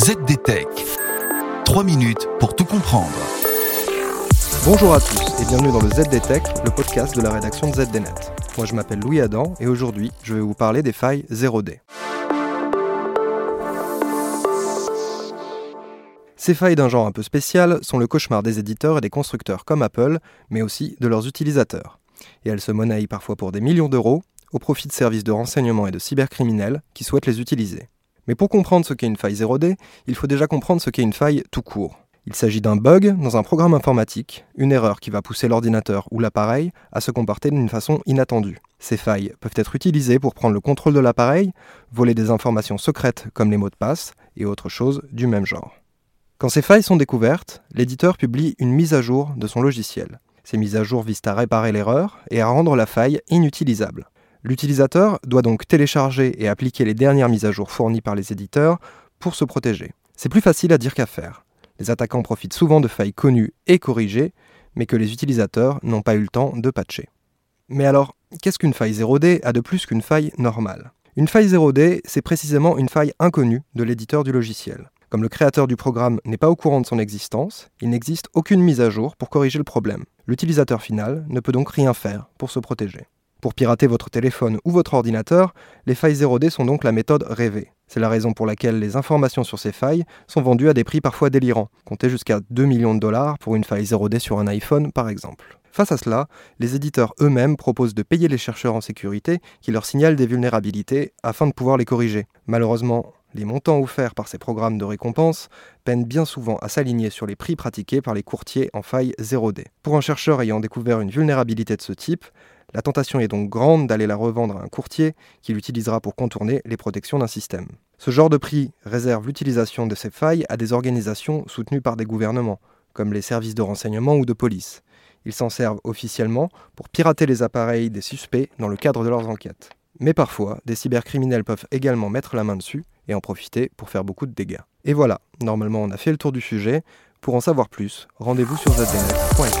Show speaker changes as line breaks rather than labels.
ZDTech. 3 minutes pour tout comprendre.
Bonjour à tous et bienvenue dans le ZDTech, le podcast de la rédaction de ZDNet. Moi je m'appelle Louis Adam et aujourd'hui je vais vous parler des failles 0D. Ces failles d'un genre un peu spécial sont le cauchemar des éditeurs et des constructeurs comme Apple, mais aussi de leurs utilisateurs. Et elles se monnaient parfois pour des millions d'euros, au profit de services de renseignement et de cybercriminels qui souhaitent les utiliser. Mais pour comprendre ce qu'est une faille 0D, il faut déjà comprendre ce qu'est une faille tout court. Il s'agit d'un bug dans un programme informatique, une erreur qui va pousser l'ordinateur ou l'appareil à se comporter d'une façon inattendue. Ces failles peuvent être utilisées pour prendre le contrôle de l'appareil, voler des informations secrètes comme les mots de passe et autres choses du même genre. Quand ces failles sont découvertes, l'éditeur publie une mise à jour de son logiciel. Ces mises à jour visent à réparer l'erreur et à rendre la faille inutilisable. L'utilisateur doit donc télécharger et appliquer les dernières mises à jour fournies par les éditeurs pour se protéger. C'est plus facile à dire qu'à faire. Les attaquants profitent souvent de failles connues et corrigées, mais que les utilisateurs n'ont pas eu le temps de patcher. Mais alors, qu'est-ce qu'une faille 0D a de plus qu'une faille normale? Une faille 0D, c'est précisément une faille inconnue de l'éditeur du logiciel. Comme le créateur du programme n'est pas au courant de son existence, il n'existe aucune mise à jour pour corriger le problème. L'utilisateur final ne peut donc rien faire pour se protéger. Pour pirater votre téléphone ou votre ordinateur, les failles 0D sont donc la méthode rêvée. C'est la raison pour laquelle les informations sur ces failles sont vendues à des prix parfois délirants, comptez jusqu'à 2 millions de dollars pour une faille 0D sur un iPhone par exemple. Face à cela, les éditeurs eux-mêmes proposent de payer les chercheurs en sécurité qui leur signalent des vulnérabilités afin de pouvoir les corriger. Malheureusement, les montants offerts par ces programmes de récompense peinent bien souvent à s'aligner sur les prix pratiqués par les courtiers en faille 0D. Pour un chercheur ayant découvert une vulnérabilité de ce type, la tentation est donc grande d'aller la revendre à un courtier qui l'utilisera pour contourner les protections d'un système. Ce genre de prix réserve l'utilisation de ces failles à des organisations soutenues par des gouvernements, comme les services de renseignement ou de police. Ils s'en servent officiellement pour pirater les appareils des suspects dans le cadre de leurs enquêtes. Mais parfois, des cybercriminels peuvent également mettre la main dessus et en profiter pour faire beaucoup de dégâts. Et voilà, normalement on a fait le tour du sujet. Pour en savoir plus, rendez-vous sur zdnet.fr.